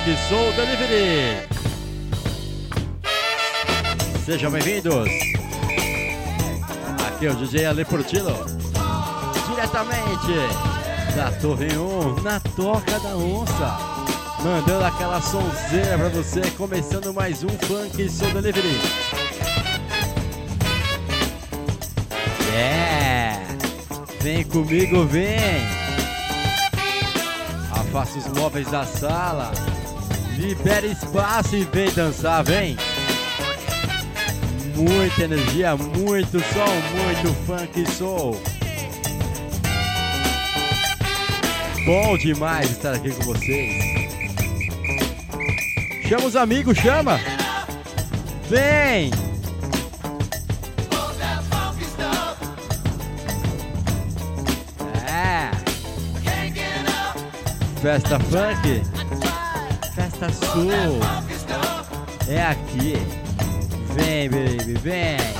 Funk Soul Delivery. Sejam bem-vindos. Aqui é o DJ Ale Portillo, diretamente da Torre 1, na Toca da Onça, mandando aquela sonzeira pra você, começando mais um Funk Soul Delivery. Yeah! Vem comigo, vem! Afasta os móveis da sala. Libera espaço e vem dançar, vem. Muita energia, muito som, muito funk e soul. Bom demais estar aqui com vocês. Chama os amigos, chama. Vem. Festa funk, soul, é aqui. Vem, baby, vem.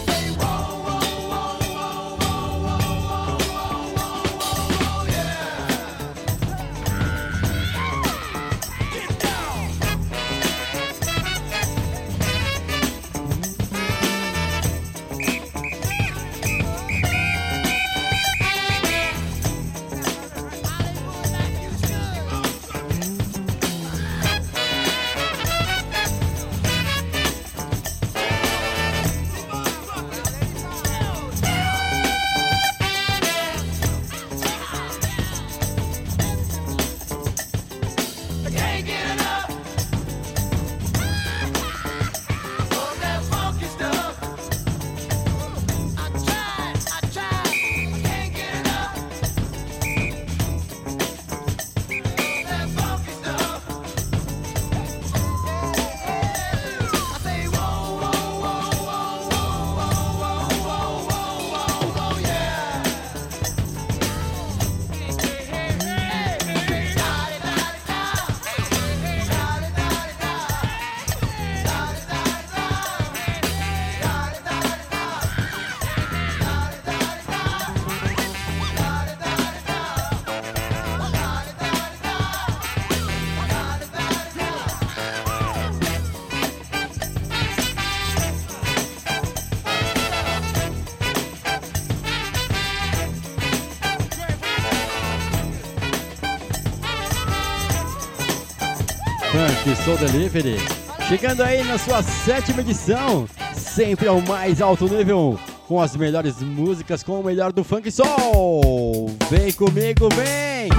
Delivery. Chegando aí na sua sétima edição, sempre ao mais alto nível, com as melhores músicas, com o melhor do Funk Soul. Vem comigo, vem!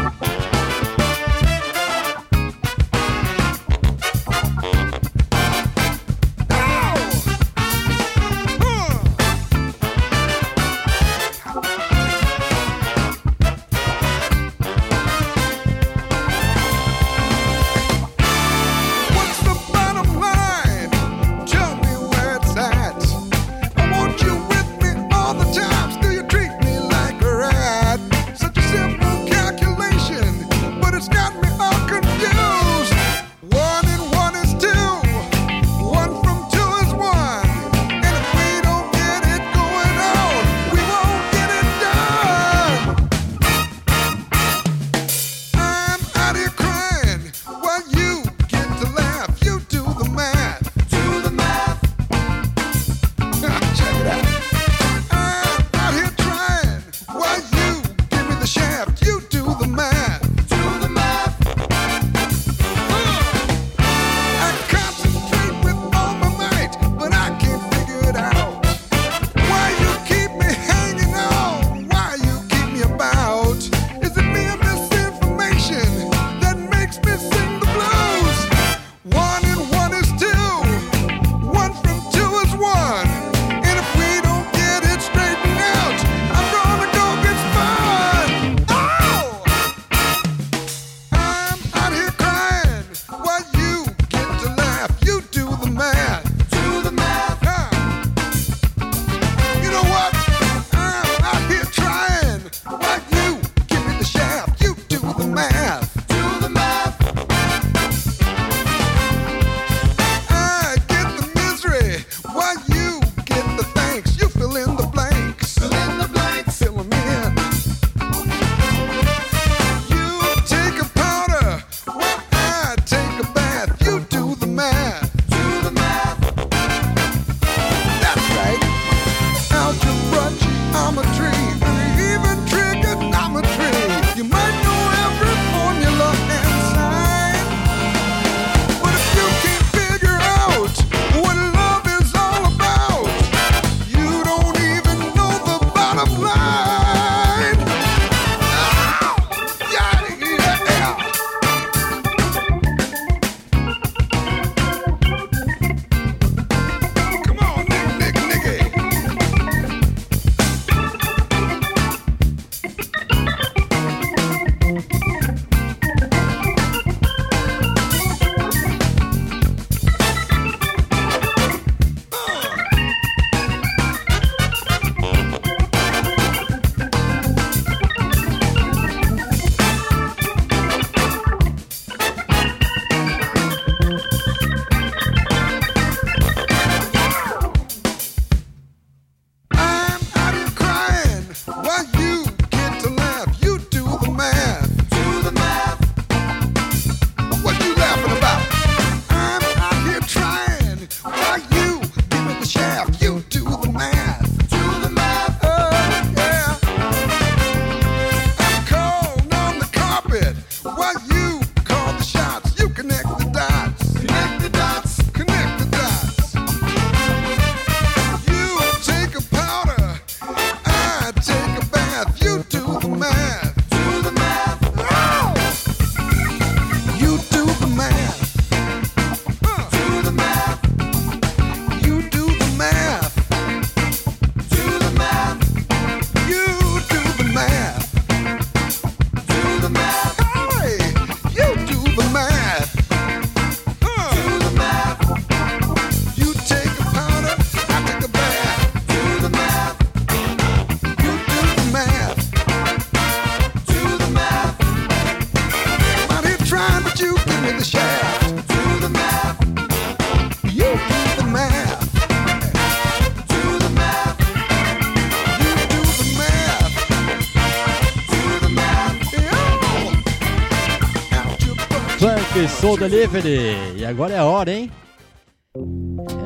Soul Delivery. E agora é a hora, hein?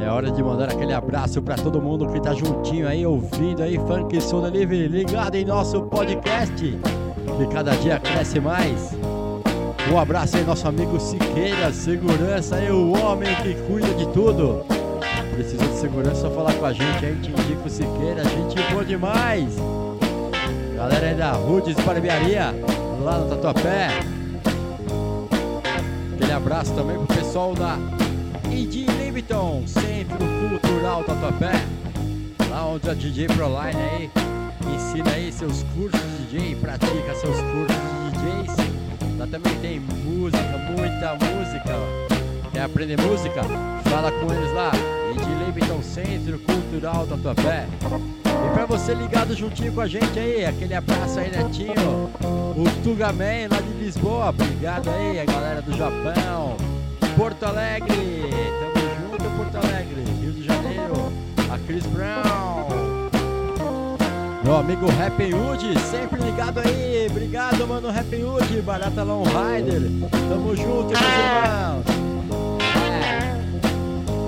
É hora de mandar aquele abraço para todo mundo que tá juntinho aí, ouvindo aí Funk Soul Delivery, ligado em nosso podcast, que cada dia cresce mais. Um abraço aí, nosso amigo Siqueira, segurança aí, o homem que cuida de tudo. Precisa de segurança, só falar com a gente aí, te indico Siqueira, gente boa demais. Galera aí da Rudes Barbearia, lá no Tatuapé. Abraço também pro pessoal da ID Liviton, Centro Cultural Tatuapé. Lá onde a DJ Proline aí ensina aí seus cursos de DJ, pratica seus cursos de DJs. Lá também tem música, muita música. Quer aprender música? Fala com eles lá. Liviton, Centro Cultural Tatuapé. E pra você ligado juntinho com a gente aí, aquele abraço aí, Netinho. O Tugaman lá de Lisboa, obrigado aí, a galera do Japão. Porto Alegre, tamo junto, Porto Alegre. Rio de Janeiro, a Chris Brown. Meu amigo Happy Wood, sempre ligado aí. Obrigado, mano, Happy Wood, Barata Long Rider. Tamo junto, meus irmãos.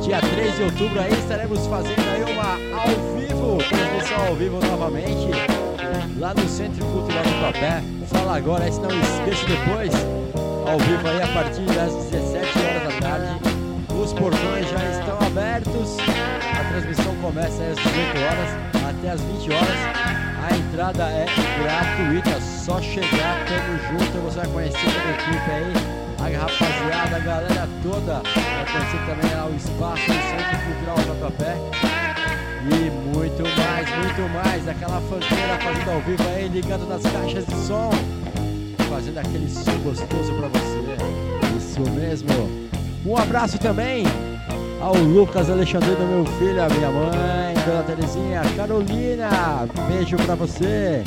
Dia 3 de outubro aí estaremos fazendo aí uma ao vivo, transmissão ao vivo novamente, lá no Centro Cultural do Papé. Fala agora, aí, se não esqueça depois, ao vivo aí a partir das 17 horas da tarde. Os portões já estão abertos, a transmissão começa às 18 horas até às 20 horas. A entrada é gratuita, só chegar, tamo junto, você vai conhecer toda a equipe aí a rapaziada, a galera toda. Vai conhecer também lá o espaço do Centro Cultural Tatuapé. E muito mais, muito mais. Aquela fanqueira fazendo ao vivo aí, ligando nas caixas de som. Fazendo aquele som gostoso pra você. Isso mesmo. Um abraço também ao Lucas Alexandrino, meu filho, a minha mãe, Dona Terezinha, Carolina. Beijo pra você.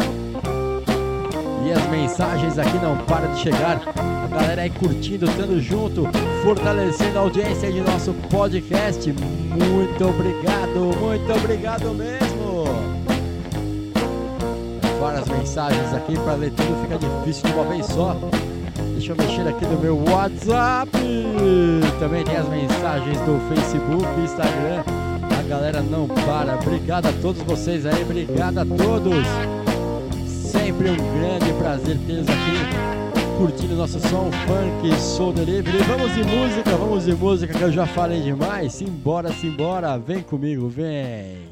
As mensagens aqui não param de chegar. A galera aí curtindo, estando junto, fortalecendo a audiência de nosso podcast. Muito obrigado, muito obrigado mesmo. Várias mensagens aqui para ler tudo fica difícil de uma vez só. Deixa eu mexer aqui no meu WhatsApp. Também tem as mensagens do Facebook Instagram. A galera não para. Obrigado a todos vocês aí, obrigado a todos sempre um grande prazer tê-los aqui curtindo nosso som funk, soul delivery. Vamos de música, vamos de música que eu já falei demais. Simbora, simbora, vem comigo, vem.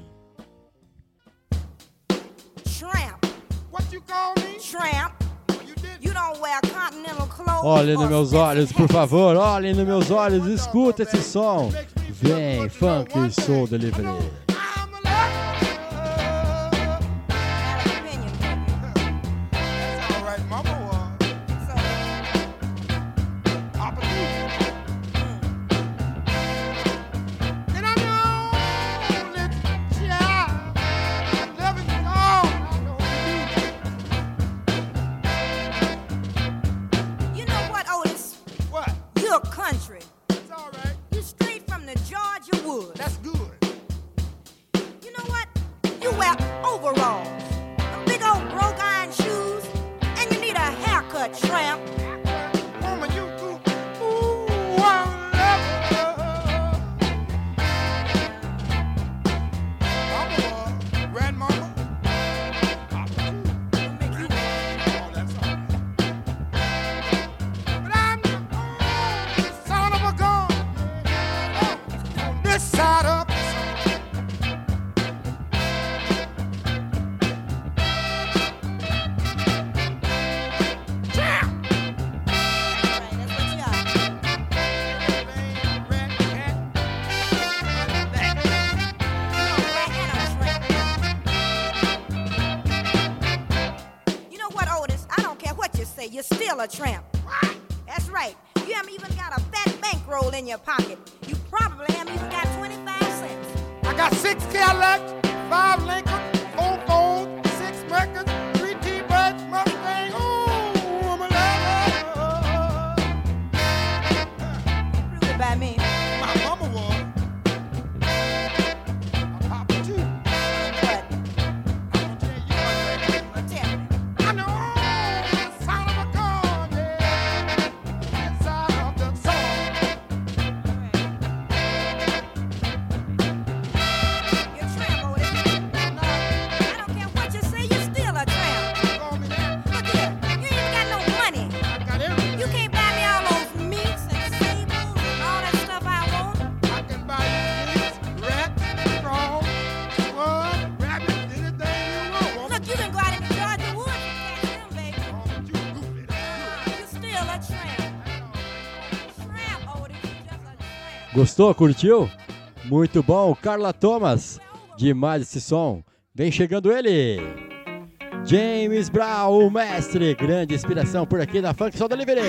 Tramp. What you call me? Tramp. You don't wear continental clothes. Olhem nos meus olhos, por favor, olhem nos meus olhos, escuta esse som. Vem, funk, soul delivery. Tramp. Gostou? Curtiu? Muito bom, Carla Thomas. Demais esse som. Vem chegando ele. James Brown, o mestre. Grande inspiração por aqui na Funk Soul Delivery.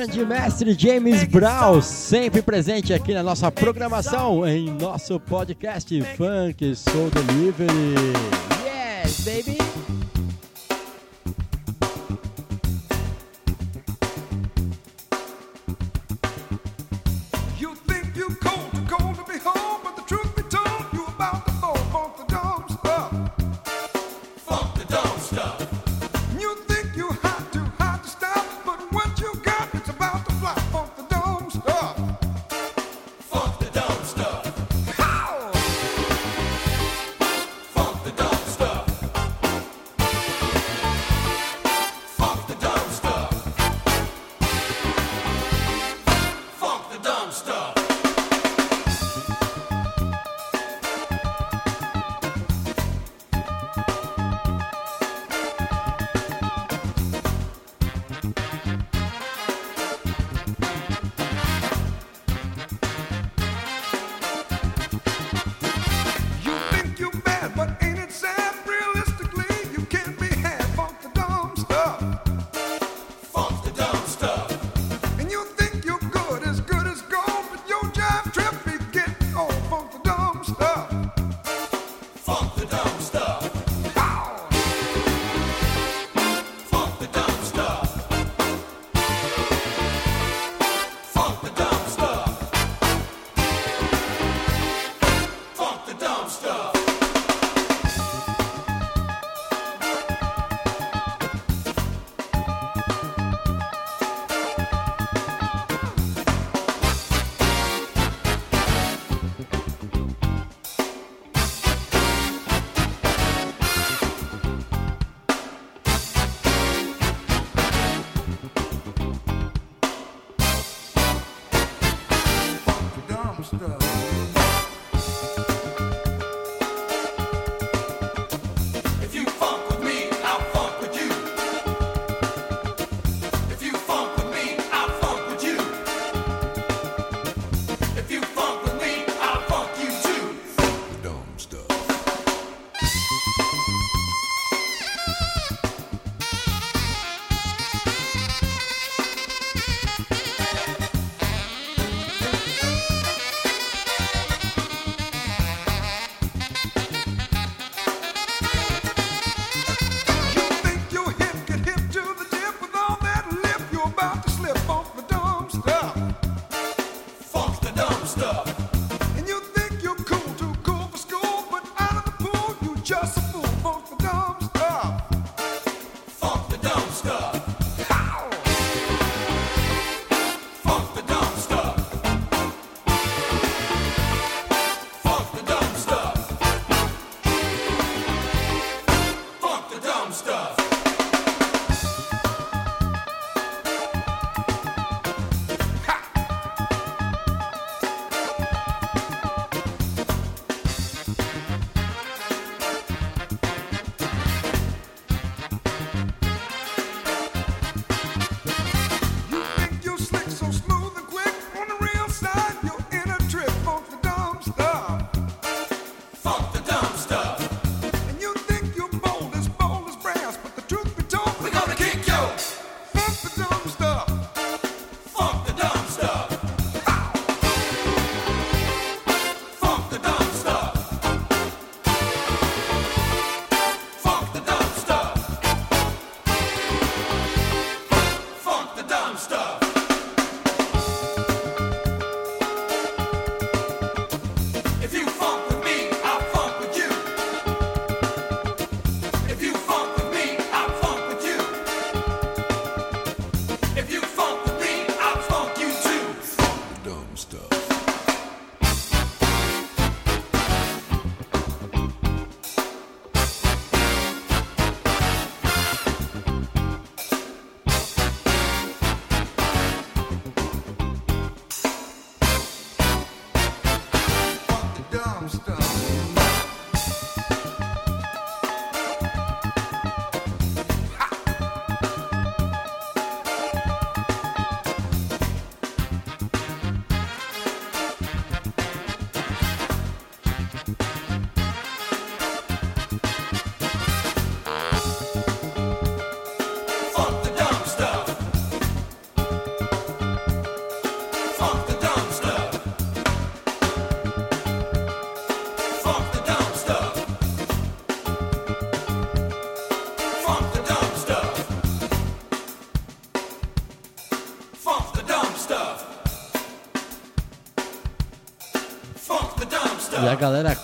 Grande mestre James Brown, sempre presente aqui na nossa programação, em nosso podcast Funk Soul Delivery.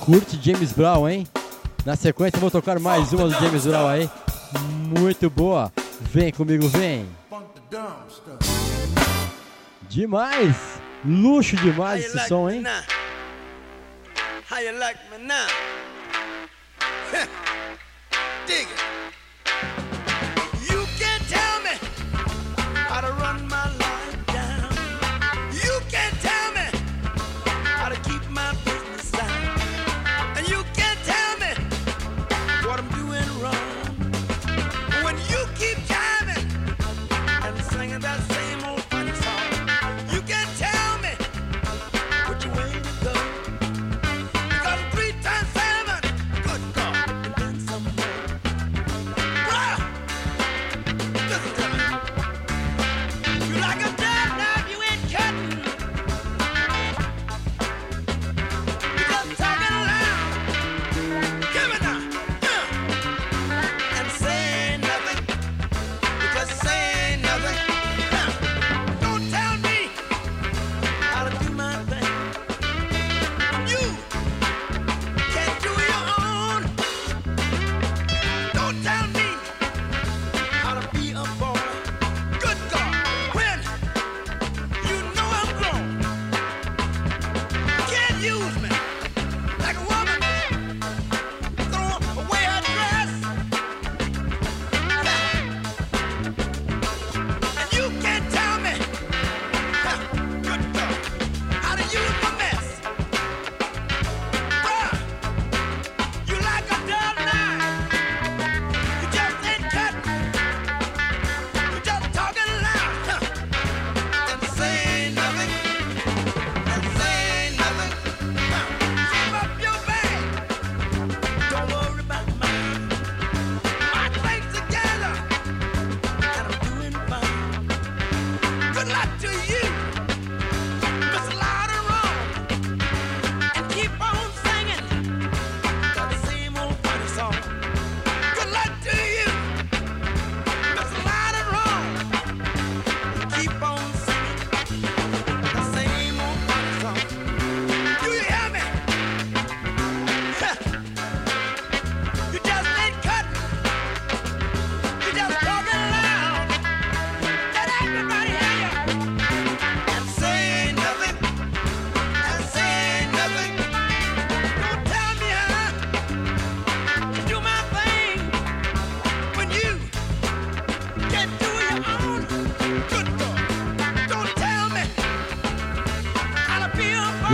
Curte James Brown, hein? Na sequência, vou tocar mais uma do James Brown aí. Muito boa. Vem comigo, vem. Demais. Luxo demais esse som, hein? How you like me now?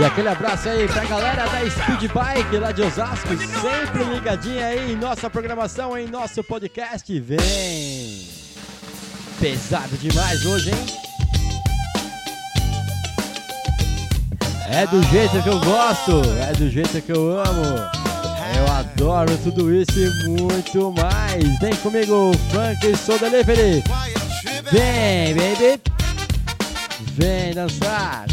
Aquele abraço aí pra galera da Speed Bike lá de Osasco, sempre ligadinha aí em nossa programação, em nosso podcast. Vem! Pesado demais hoje, hein? É do jeito que eu gosto, é do jeito que eu amo. Eu adoro tudo isso e muito mais. Vem comigo, Funk Soul Delivery. Vem, baby. Vem dançar.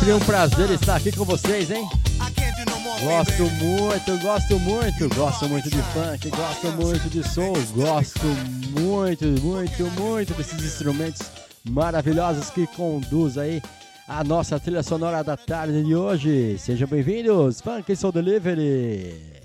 sempre um prazer estar aqui com vocês, hein? Gosto muito, gosto muito, gosto muito de funk, gosto muito de soul, gosto muito, muito, muito desses instrumentos maravilhosos que conduz aí a nossa trilha sonora da tarde de hoje. Sejam bem-vindos, Funk Soul Delivery.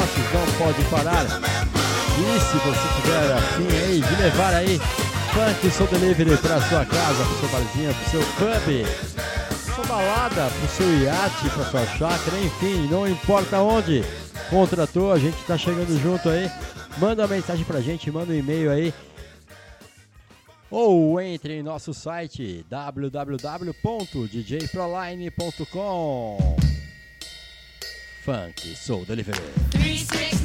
não pode parar. E se você tiver afim aí de levar aí funk Soul delivery para sua casa, para sua barzinha, para seu pub, sua balada, para seu iate, para sua chácara, enfim, não importa onde contratou, a gente está chegando junto aí. Manda uma mensagem para a gente, manda um e-mail aí ou entre em nosso site www.djproline.com. Funky et soul de.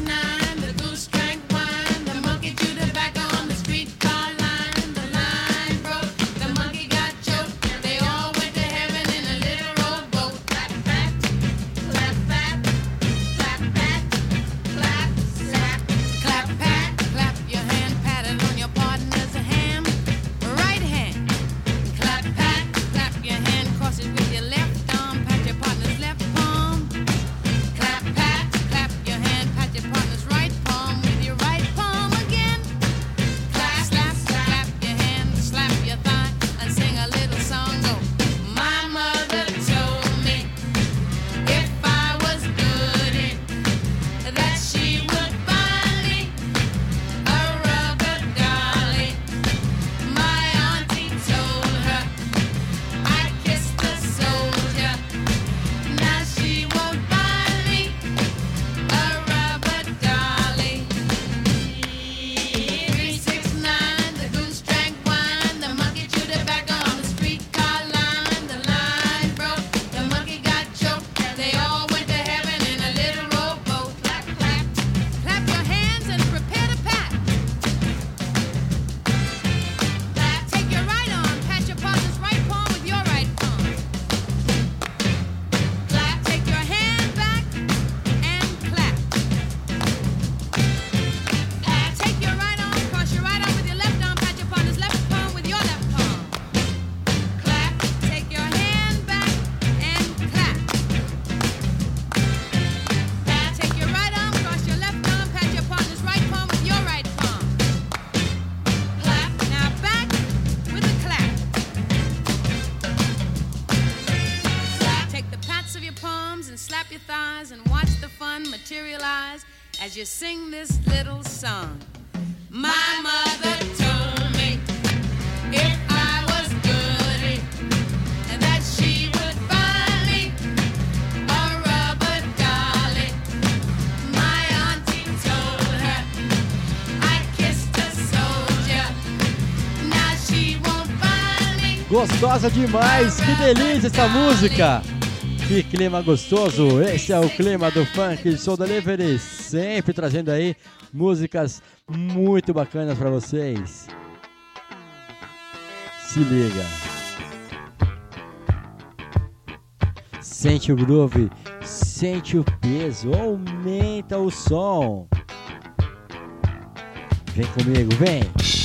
My mother told me if I was good, and that she would find me a rubber. My auntie told her I soldier. Now she won't find me. Gostosa demais, que delícia essa música! Que clima gostoso! Esse é o clima do funk. de da Delivery, sempre trazendo aí músicas muito bacanas para vocês. Se liga. Sente o groove, sente o peso, aumenta o som. Vem comigo, vem.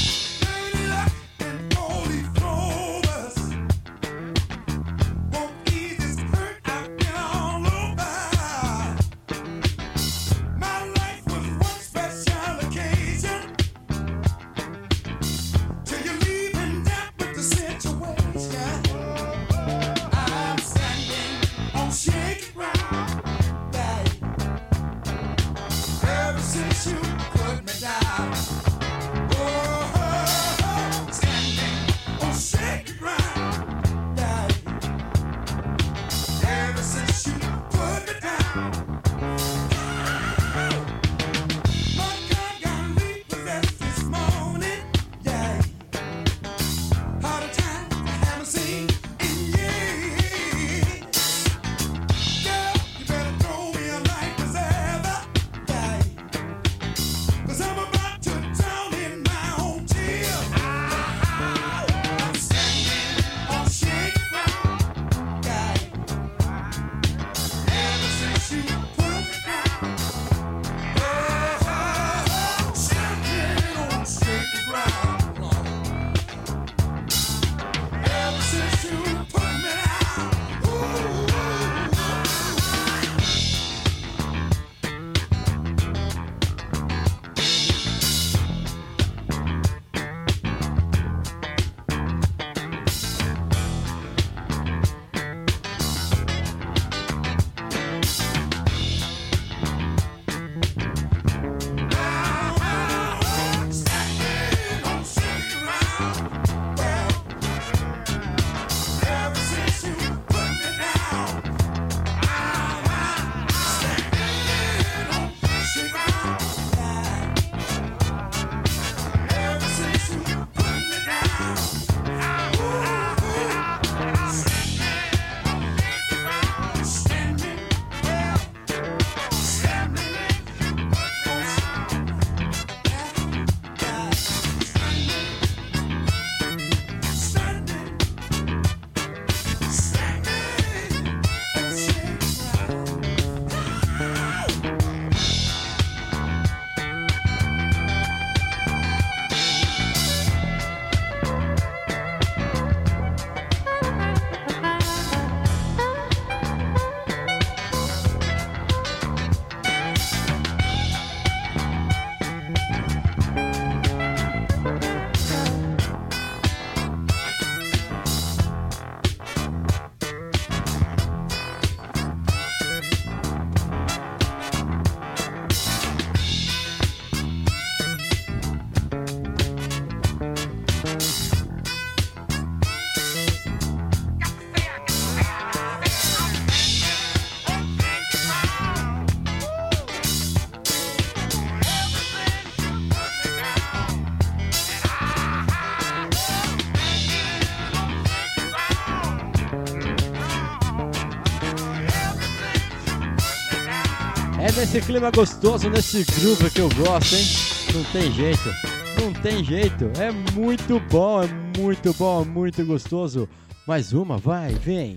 Esse clima gostoso nesse grupo que eu gosto, hein? Não tem jeito, não tem jeito. É muito bom, é muito bom, é muito gostoso. Mais uma, vai, vem.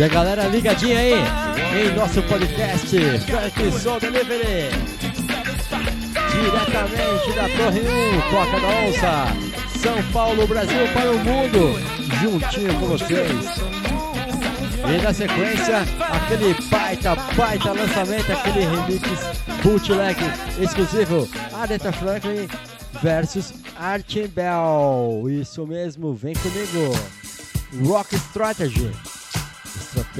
E a galera ligadinha aí em nosso podcast Funk Soul Delivery. Diretamente da Torre 1, Toca da Onça, São Paulo, Brasil para o mundo, juntinho com vocês. E na sequência, aquele baita, baita lançamento, aquele remix bootleg exclusivo, Aretha Franklin versus Archie Bell. Isso mesmo, vem comigo. Rock Strategy,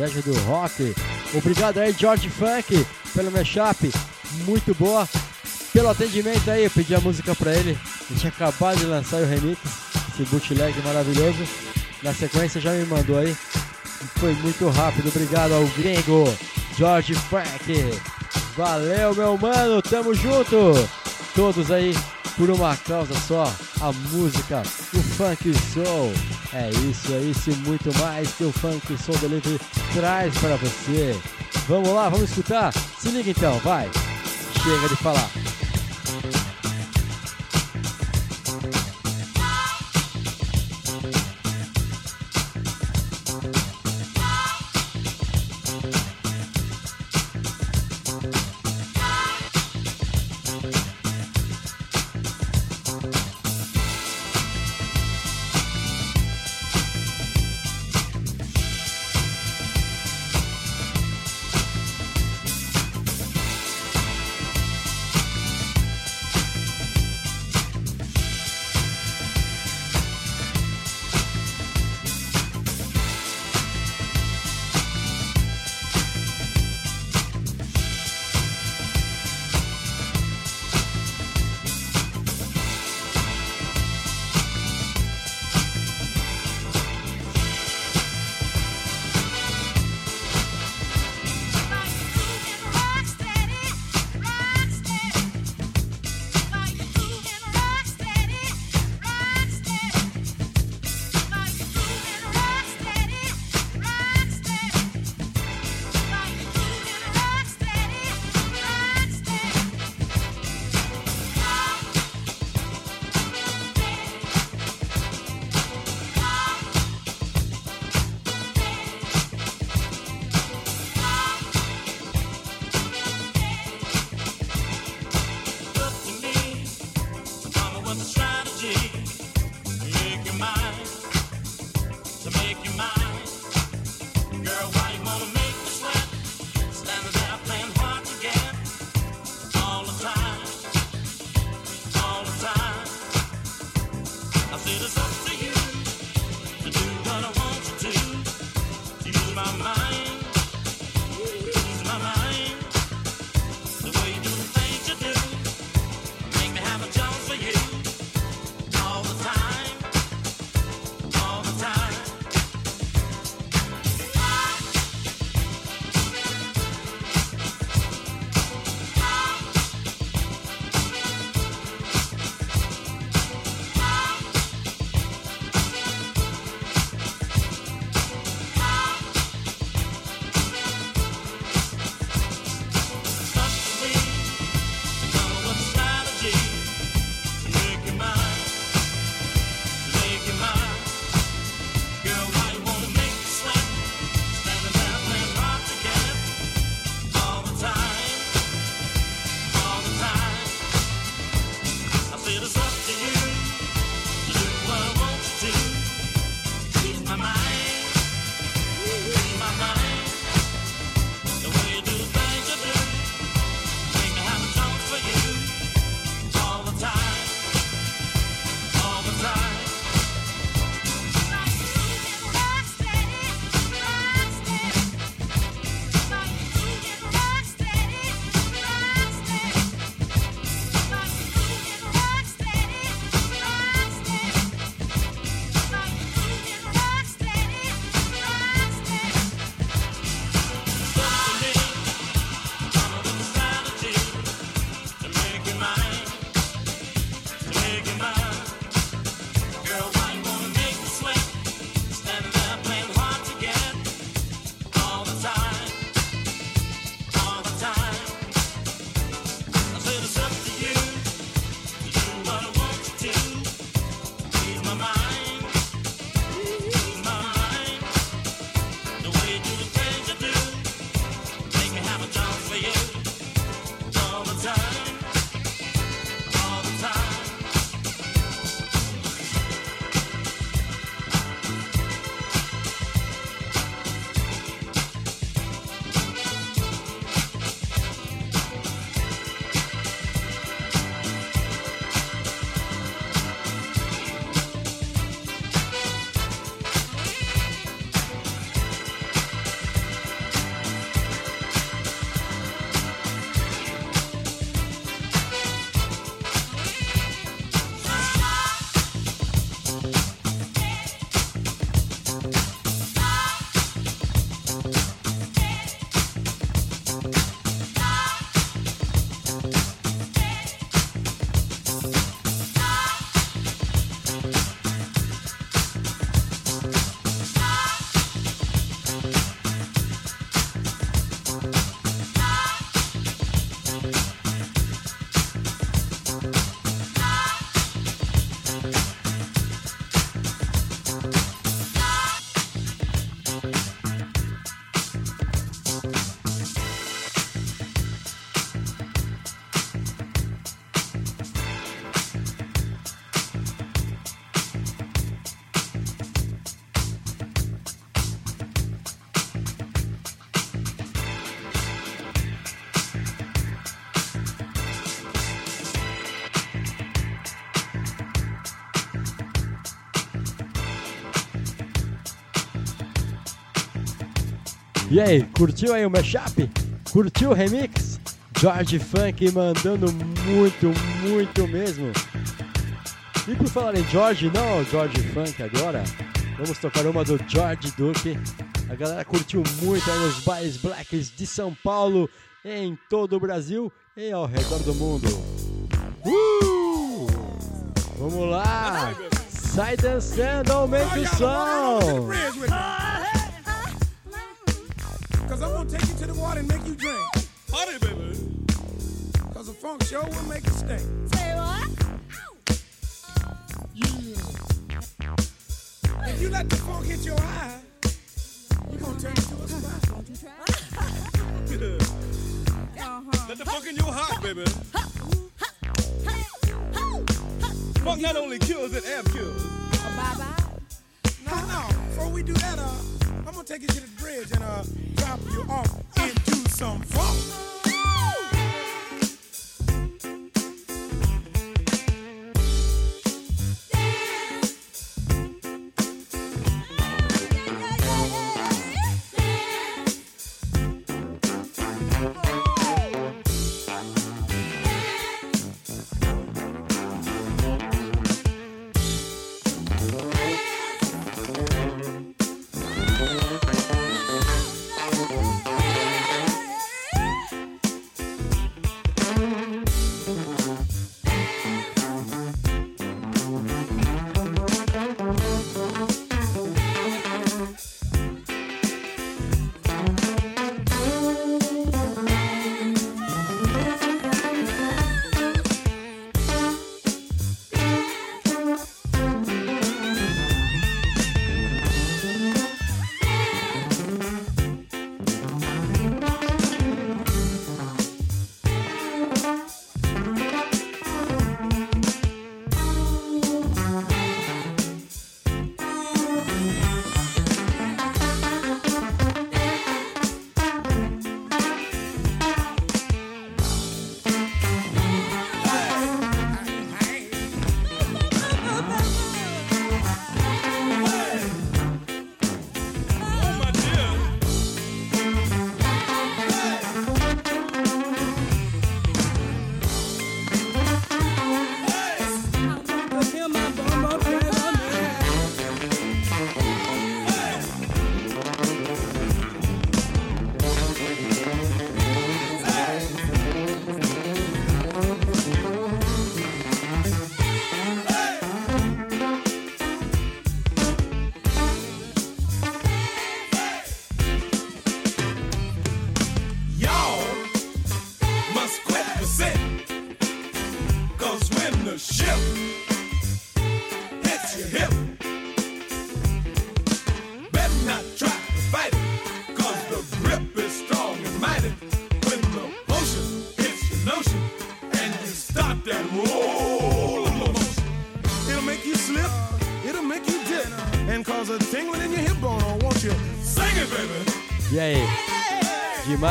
estratégia do rock. Obrigado aí, George Funk, pelo mashup, muito boa. Pelo atendimento aí, eu pedi a música pra ele. Ele tinha acabado de lançar o remix, esse bootleg maravilhoso. Na sequência já me mandou aí. Foi muito rápido, obrigado ao gringo George Frank. Valeu, meu mano, tamo junto. Todos aí por uma causa só, a música, o funk soul. É isso, é isso e muito mais que o funk soul delivery traz para você. Vamos lá, vamos escutar? Se liga então, vai. Chega de falar. E aí, curtiu aí o mashup? Curtiu o remix? George Funk mandando muito, muito mesmo. E por falar em George, não George Funk agora, vamos tocar uma do George Duke. A galera curtiu muito aí nos bailes blacks de São Paulo, em todo o Brasil e ao redor do mundo. Uh! Vamos lá! Sai dançando, aumente o som! Take you to the water and make you drink. Party, baby. Cause the funk show will make you stink. Say what? Yeah. If you let the funk hit your eye, you gonna turn into a spy. Let the funk in your heart, baby. Funk not only kills, it ab kills. Bye bye. No, no. Before we do that, uh, I'm gonna take you to the bridge and uh, drop you off into some funk.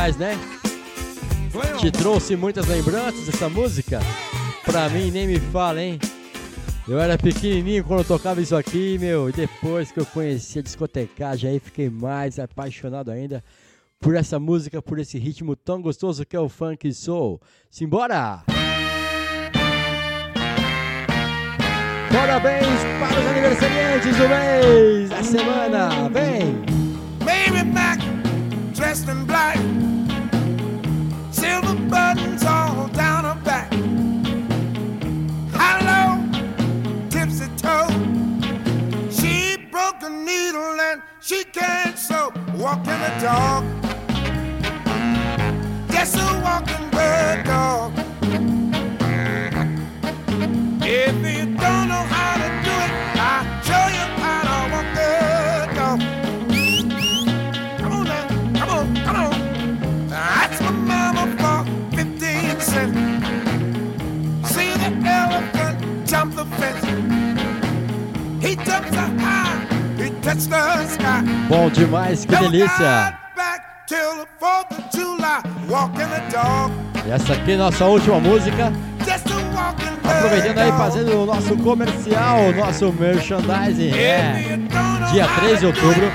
Demais, né? Te trouxe muitas lembranças essa música? Pra mim, nem me fala, hein? Eu era pequenininho quando eu tocava isso aqui, meu, e depois que eu conheci a discotecagem, aí fiquei mais apaixonado ainda por essa música, por esse ritmo tão gostoso que é o funk soul. Simbora! Parabéns para os aniversariantes do mês, da semana, vem! Baby back, dressed in black. She broke a needle and she can't. Walking a dog. Just a walking bird dog. Bom demais, que delícia! ride back till the 4th of July, walking the dog. E essa aqui é nossa última música. Aproveitando aí, fazendo o nosso comercial, o nosso merchandising. É. Dia how 13 de do outubro,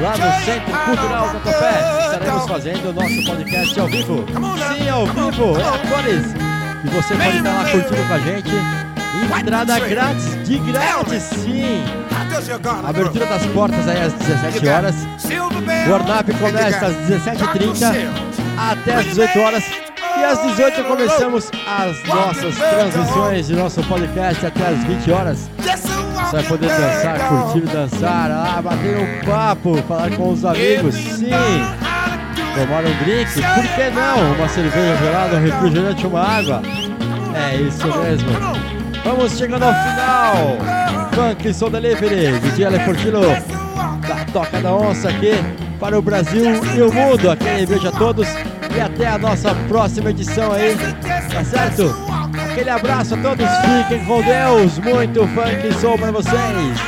lá no Centro Cultural walk Tatuapé, the fazendo o nosso podcast ao vivo. Sim, ao vivo, é cores. E você pode estar lá curtindo com a gente. Entrada grátis, de grátis, sim. Abertura das portas aí às 17 horas. O Warnap começa às 17h30 até às 18 horas. E às 18 começamos as nossas transmissões de nosso podcast até às 20 horas. Você vai poder dançar, curtir, dançar, ah, bater um papo, falar com os amigos, sim. Tomar um drink, por que não? Uma cerveja gelada, um refrigerante, uma água. É isso mesmo. Vamos chegando ao final. Funk Soul Delivery, DJ Ale Fortino, da Toca da Onça aqui para o Brasil e o mundo. Aquele beijo a todos e até a nossa próxima edição aí, tá certo? Aquele abraço a todos, fiquem com Deus, muito funk soul para vocês.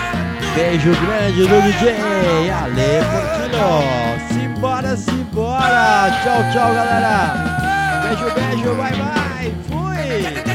Beijo grande do DJ Ale Fortino. Simbora, simbora. Tchau, tchau, galera. Beijo, beijo, bye, bye. Fui.